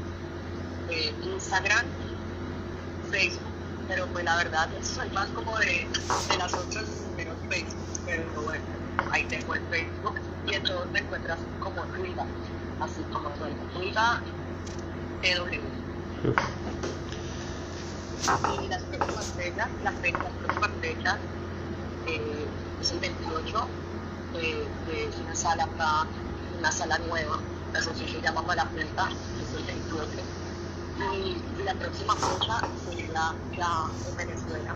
eh, Instagram, Facebook pero pues la verdad soy más como de, de las otras menos Facebook, pero bueno, ahí tengo el Facebook y entonces me encuentras como Twiga, así como soy, Twiga EW. Y las próximas fechas, las, fechas, las próximas fechas, eh, es el 28, eh, de una sala acá, una sala nueva, la asociación se llama Malafrenta, es el 28 y la próxima fecha sería ya en Venezuela.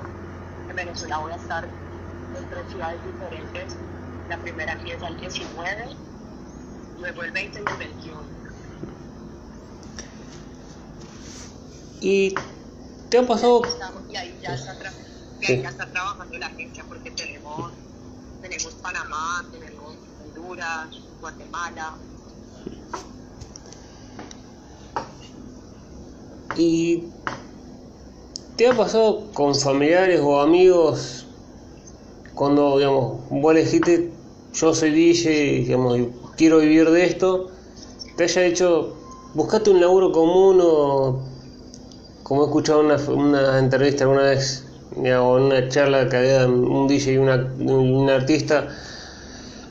En Venezuela voy a estar en tres ciudades diferentes. La primera empieza el 19, luego el 20 y el 21. ¿Y te ha pasado? y ahí ya está, ya está trabajando la agencia porque tenemos, tenemos Panamá, tenemos Honduras, Guatemala, ¿Y te ha pasado con familiares o amigos cuando, digamos, vos le dijiste, yo soy DJ, digamos, y quiero vivir de esto, te haya hecho, buscate un laburo común o, como he escuchado una, una entrevista alguna vez, digamos, una charla que había un DJ y una, un artista,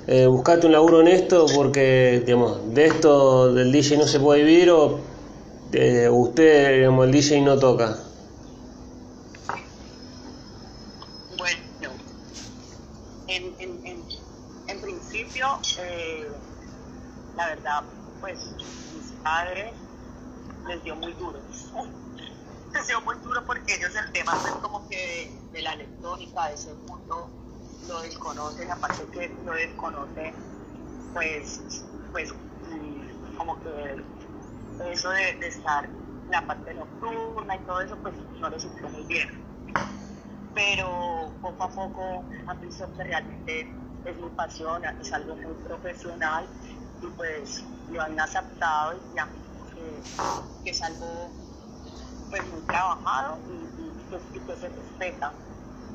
eh, buscate un laburo en esto porque, digamos, de esto del DJ no se puede vivir o eh, usted, digamos, el no toca? Bueno, en, en, en, en principio, eh, la verdad, pues mis padres les dio muy duro. [LAUGHS] les dio muy duro porque ellos el tema es como que de, la electrónica, de ese mundo, lo desconocen, aparte que lo desconocen, pues, pues, mm, como que eso de, estar la parte nocturna y todo eso, pues no lo sintió muy bien. Pero poco a poco han visto que realmente es mi pasión, es algo muy profesional y pues lo han aceptado y ya que, es algo pues muy trabajado y, que, se respeta.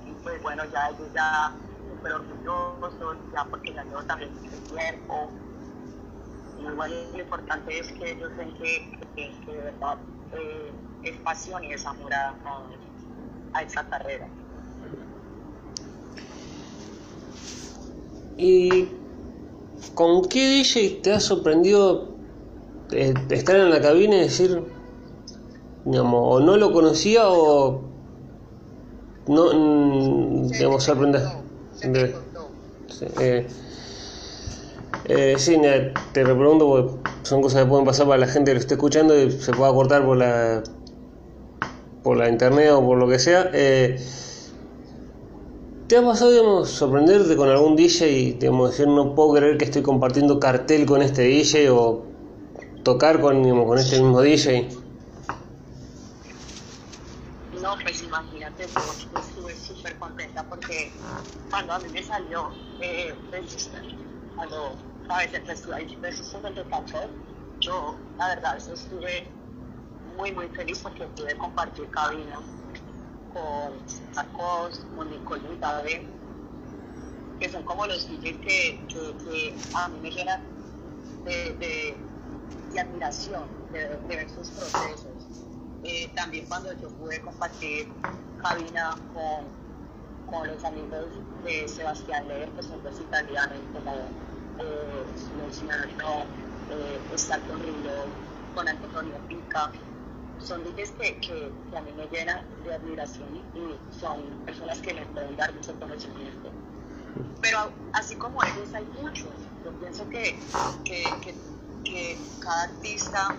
Y pues bueno, ya ellos ya súper orgullosos, ya porque llevo también mucho tiempo. Bueno, lo importante es que ellos ven que, que, de verdad eh, es pasión y es amor a, a esa carrera. ¿Y con qué DJ te ha sorprendido eh, estar en la cabina y decir, digamos, o no lo conocía o no, mm, digamos, sorprender? Sí, eh, eh, sí, te repregunto porque son cosas que pueden pasar para la gente que lo esté escuchando y se pueda cortar por la por la internet o por lo que sea. Eh, ¿Te ha pasado, digamos, sorprenderte con algún DJ y, decir, no puedo creer que estoy compartiendo cartel con este DJ o tocar con, con este mismo DJ? No, pues imagínate, yo estuve súper contenta porque cuando a mí me salió, eh, cuando, sabes, el festival de donde pasó, yo, la verdad, estuve muy, muy feliz porque pude compartir cabina con Marcos, con David, que son como los DJs que, a mí me llenan de, de, admiración de, ver sus procesos. Eh, también cuando yo pude compartir cabina con, con los amigos de Sebastián Leer, que son dos italianos, como eh, estar con con Antonio Pica, son DJs que, que, a mí me llenan de admiración y son personas que me pueden dar mucho conocimiento. Pero así como ellos hay muchos. Yo pienso que, que, que cada artista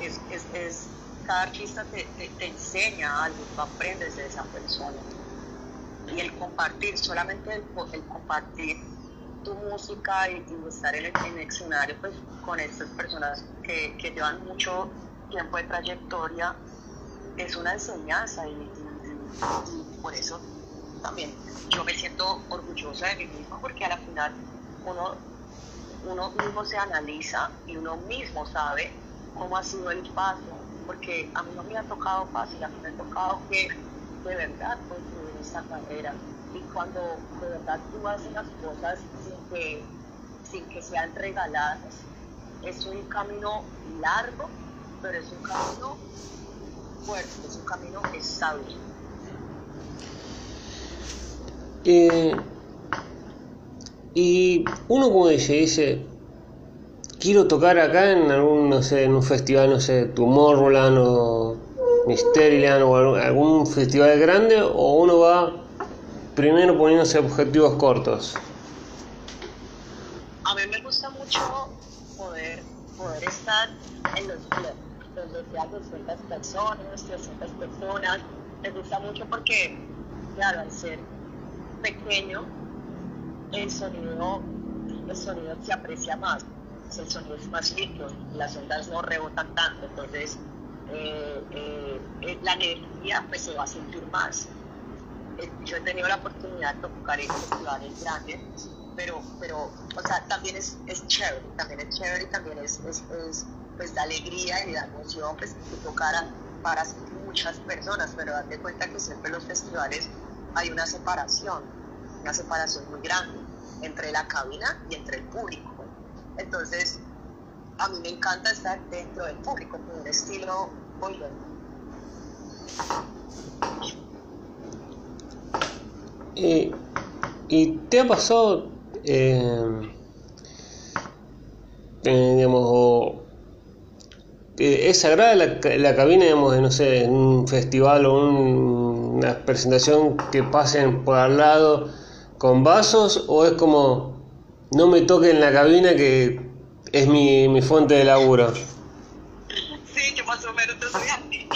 es, cada artista te, te, enseña algo, aprendes de esa persona. Y el compartir, solamente el, compartir tu música y, estar en el, escenario pues, con estas personas que, que, llevan mucho tiempo de trayectoria es una enseñanza y, por eso también yo me siento orgullosa de mí misma porque a la final uno, uno mismo se analiza y uno mismo sabe cómo ha sido el paso porque a mí no me ha tocado fácil, a mí me ha tocado que de verdad construir esta carrera y cuando de verdad tú haces las cosas que, sin que sean regaladas. Es un camino largo, pero es un camino fuerte, es un camino estable. Eh, y uno como dice, dice, quiero tocar acá en algún, no sé, en un festival, no sé, Tomorrowland o Mysteriland o algún festival grande, o uno va primero poniéndose objetivos cortos a mí me gusta mucho poder, poder estar en los clubs, donde sean 200 personas, 300 personas. Me gusta mucho porque, claro, al ser pequeño, el sonido, el sonido se aprecia más, el sonido es más limpio, las ondas no rebotan tanto, entonces eh, eh, eh, la energía pues, se va a sentir más. yo he tenido la oportunidad de tocar en festivales grandes pero, pero o sea, también es, es chévere, también es chévere y también es, es, pues da alegría y da emoción pues que tocara para muchas personas, pero date cuenta que siempre en los festivales hay una separación, una separación muy grande entre la cabina y entre el público. Entonces, a mí me encanta estar dentro del público con un estilo boiler. ¿Y, ¿Y te ha pasado eh, eh, digamos, eh, es sagrada la, cabina, digamos, de, no sé, en un festival o una presentación que pasen por al lado con vasos o es como no me toquen la cabina que es mi, mi fuente de laburo. Sí, yo más o menos te soy así.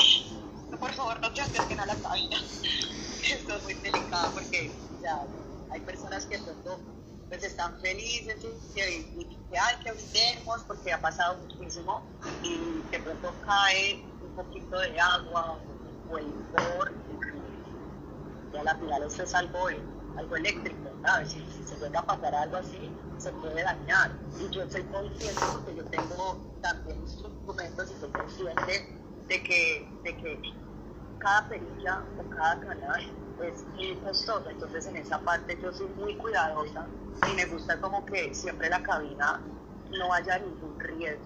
Por favor, no te acerquen a la cabina. [LAUGHS] Esto es muy delicado porque ya hay personas que pronto pues están felices y, y, que ay, que brindemos porque ha pasado muchísimo y de pronto cae un poquito de agua o el licor y a la final eso es algo, algo eléctrico, ¿sabes? Si, se llega a pasar algo así, se puede dañar. Y yo soy consciente porque yo tengo también instrumentos y soy consciente de que, de que cada perilla o cada canal es muy costoso, entonces en esa parte yo soy muy cuidadosa y me gusta como que siempre la cabina no haya ningún riesgo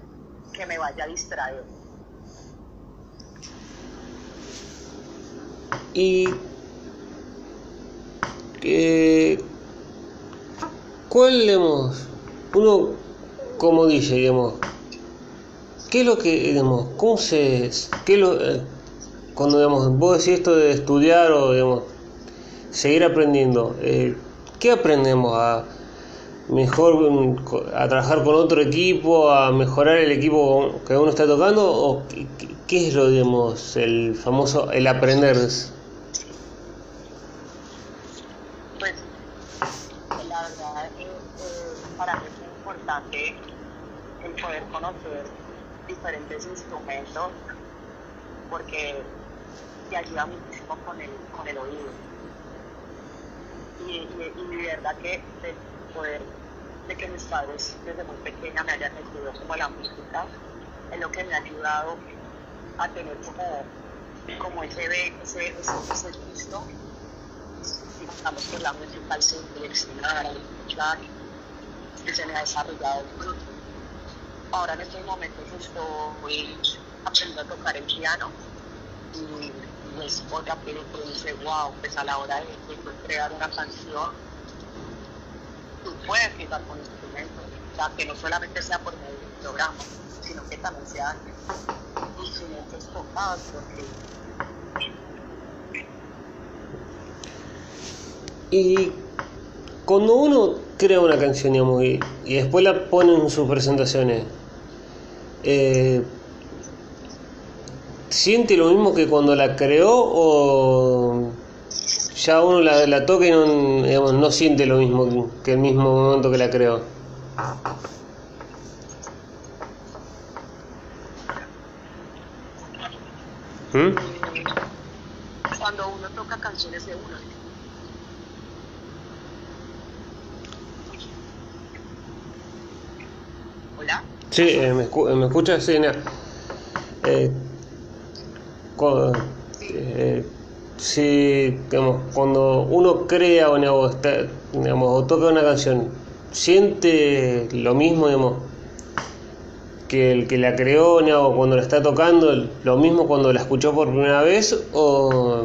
que me vaya a distraer. Y eh, ¿cuál digamos, uno como dice, digamos, qué es lo que, digamos, cómo se, qué lo, eh, cuando digamos, vos decís esto de estudiar o digamos, seguir aprendiendo, eh, ¿qué aprendemos a mejor a trabajar con otro equipo, a mejorar el equipo que uno está tocando o qué es lo digamos el famoso el aprender? el poder conocer diferentes instrumentos porque te ayuda muchísimo con el, con el oído. Y, y, de verdad que el poder de que mis padres desde muy pequeña me hayan metido como la música es lo que me ha ayudado a tener como, como ese, ese, ese, ese gusto digamos que la música al seleccionar, al escuchar, que se me ha desarrollado ahora en estos momentos estoy aprendiendo a tocar el piano. Y pues otra que dice, wow, pues a la hora de, crear una canción, tú puedes fijar con instrumentos, o sea, que no solamente sea por medio del programa, sino que también sean instrumentos tocados, porque y cuando uno crea una canción digamos, y, y después la pone en sus presentaciones, eh, ¿siente lo mismo que cuando la creó o ya uno la, la toca y no, digamos, no siente lo mismo que el mismo momento que la creó? ¿Mm? Cuando uno toca canciones de uno, Sí, eh, me, me escuchas, sí, eh, eh, si, digamos, cuando uno crea o, digamos, o toca una canción, ¿siente lo mismo digamos, que el que la creó o cuando la está tocando, lo mismo cuando la escuchó por primera vez? ¿O,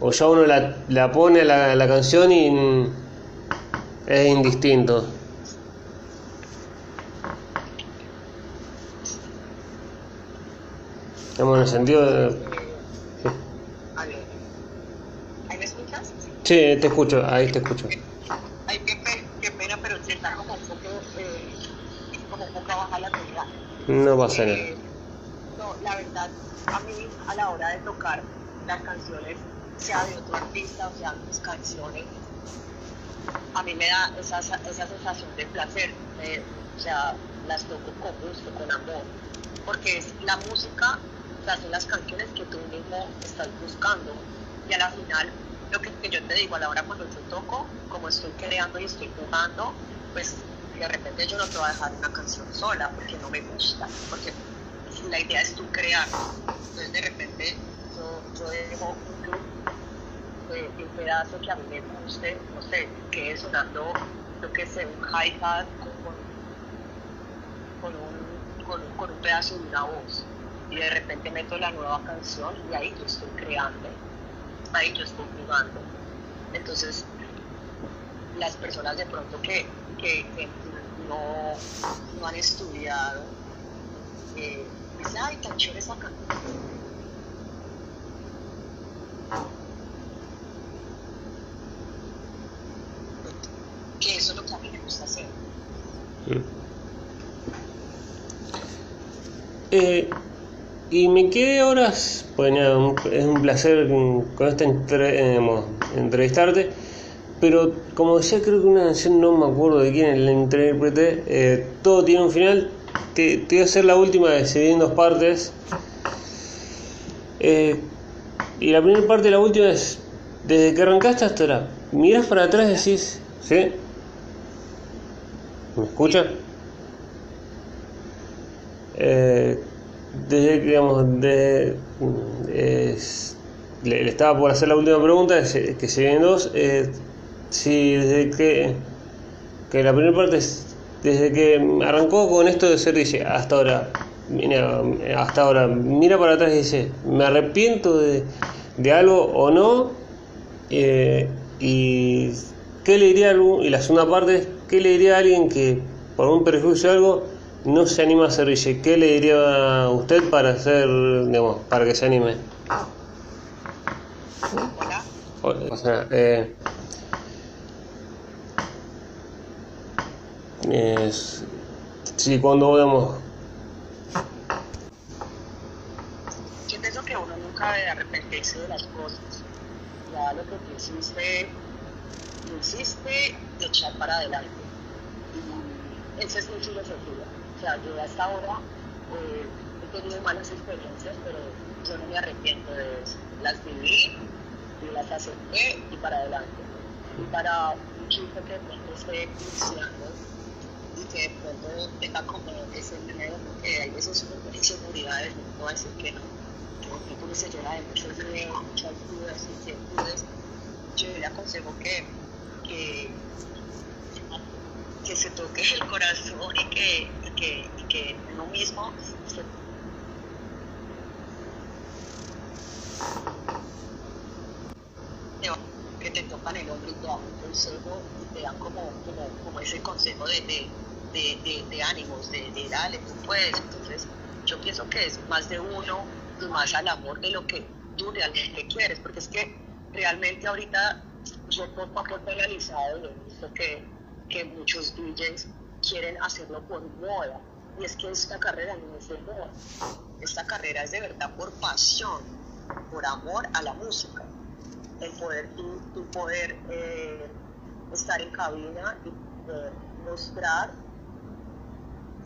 o ya uno la, la pone a la, la canción y es indistinto? Estamos en el sentido de... Sí. ¿Ahí me escuchas? Sí, te escucho, ahí te escucho. Ay, qué, qué pena, pero se está como un poco, eh, como un poco baja la calidad. No pasa nada. Eh, no, la verdad, a mí a la hora de tocar las canciones, sea de otro artista o sea mis canciones, a mí me da esa, esa sensación de placer, eh, o sea, las toco con gusto, con amor, porque es la música son las canciones que tú mismo estás buscando. Y a la final, lo que, yo te digo, a la hora cuando yo toco, como estoy creando y estoy jugando, pues de repente yo no te voy a dejar una canción sola porque no me gusta, porque la idea es tú crear. Entonces de repente yo, yo dejo un un pedazo que a mí me guste, no sé, que sonando, lo que sé, un hi-hat con, con, con un pedazo de una voz y de repente meto la nueva canción y ahí yo estoy creando, ahí yo estoy jugando. Entonces, las personas de pronto que, que, no, no, han estudiado, eh, dicen, ay, tan chévere esa canción. Que eso es lo que a mí me gusta hacer. Eh, y me quedé horas, pues es un placer con esta entre, entrevistarte, pero como decía, creo que una canción, no me acuerdo de quién la intérprete, eh, todo tiene un final. Te, te, voy a hacer la última, decidí en dos partes. Eh, y la primera parte, la última es, desde que arrancaste hasta ahora, miras para atrás y decís, ¿sí? ¿Me escucha? Eh, desde que, digamos, de, le, estaba por hacer la última pregunta, que se vienen dos. Eh, si desde que, que la primera parte es desde que arrancó con esto de ser dice hasta ahora, mira, hasta ahora, mira para atrás y dice, me arrepiento de, de algo o no, eh, y qué le diría y la segunda parte qué le diría a alguien que por un prejuicio o algo no se anima a hacer dice, qué le diría a usted para hacer, digamos, para que se anime. O sea, eh, es, sí, cuando vemos yo pienso que uno nunca debe arrepentirse de las cosas. Ya lo que hiciste lo hiciste y echar para adelante. Y esa es mi filosofía o sea yo hasta ahora he tenido malas experiencias pero yo no me arrepiento de eso. Las viví y las acepté y para adelante. Y para un chico que de pronto esté iniciando y que de pronto tenga como ese miedo, porque hay veces uno inseguridades, no puedo decir que no, que uno se llena de muchos miedos, muchas dudas, inquietudes, yo le aconsejo que, que, que se toque el corazón y que, y que, y uno mismo se que te tocan el hombro y te dan un consejo y te dan como, como, como ese consejo de, de de, de, ánimos, de, dale, tú puedes. Entonces, yo pienso que es más de uno más al amor de lo que tú realmente quieres, porque es que realmente ahorita yo poco a poco he realizado visto que, que muchos DJs quieren hacerlo por moda. Y es que esta carrera no es de moda. Esta carrera es de verdad por pasión, por amor a la música. El poder, tú poder eh, estar en cabina y poder mostrar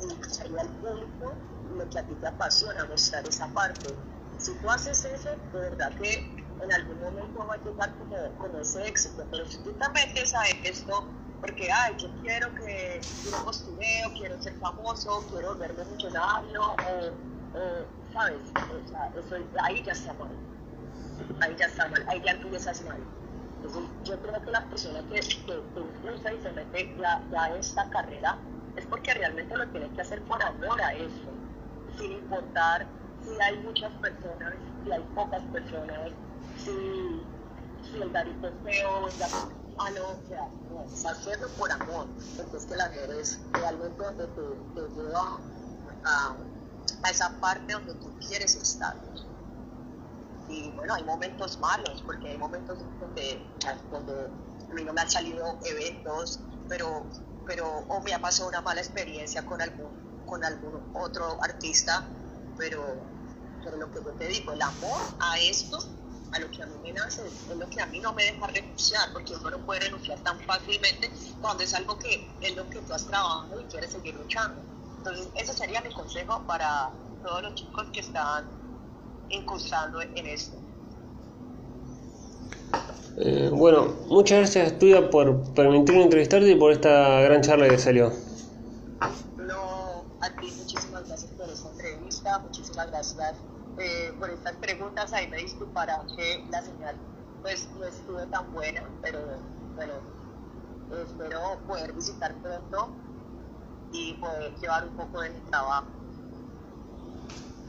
y al público lo que a ti te apasiona, mostrar esa parte. Si tú haces eso, de verdad que en algún momento va a llegar como, como ese éxito, pero si tú te metes a esto, porque, ay, yo quiero que yo postureo, quiero ser famoso, quiero verme millonario, o, o, ¿sabes? O sea, eso, ahí ya está mal. Ahí ya está mal, ahí ya empiezas mal. Entonces, yo creo que la persona que, que, impulsa y se mete ya, ya esta carrera es porque realmente lo tienes que hacer por amor a eso, sin importar si hay muchas personas, si hay pocas personas, si, si el garito es feo, garito es malo, o sea, no, hacerlo por amor, porque es que el amor es realmente donde te, lleva a, a esa parte donde tú quieres estar. Y bueno, hay momentos malos, porque hay momentos donde, donde a mí no me han salido eventos, pero pero o me ha pasado una mala experiencia con algún, con algún otro artista, pero, pero lo que yo te digo, el amor a esto, a lo que a mí me nace, es lo que a mí no me deja renunciar, porque uno no puede renunciar tan fácilmente cuando es algo que es lo que tú has trabajado y quieres seguir luchando. Entonces, ese sería mi consejo para todos los chicos que están incursando en esto. Eh, bueno, muchas gracias Tuya por permitirme entrevistarte y por esta gran charla que salió. No, a ti muchísimas gracias por esta entrevista, muchísimas gracias eh, por estas preguntas. Ahí me disculparán que la señal pues no estuvo tan buena, pero bueno, espero poder visitar pronto y poder llevar un poco de mi trabajo.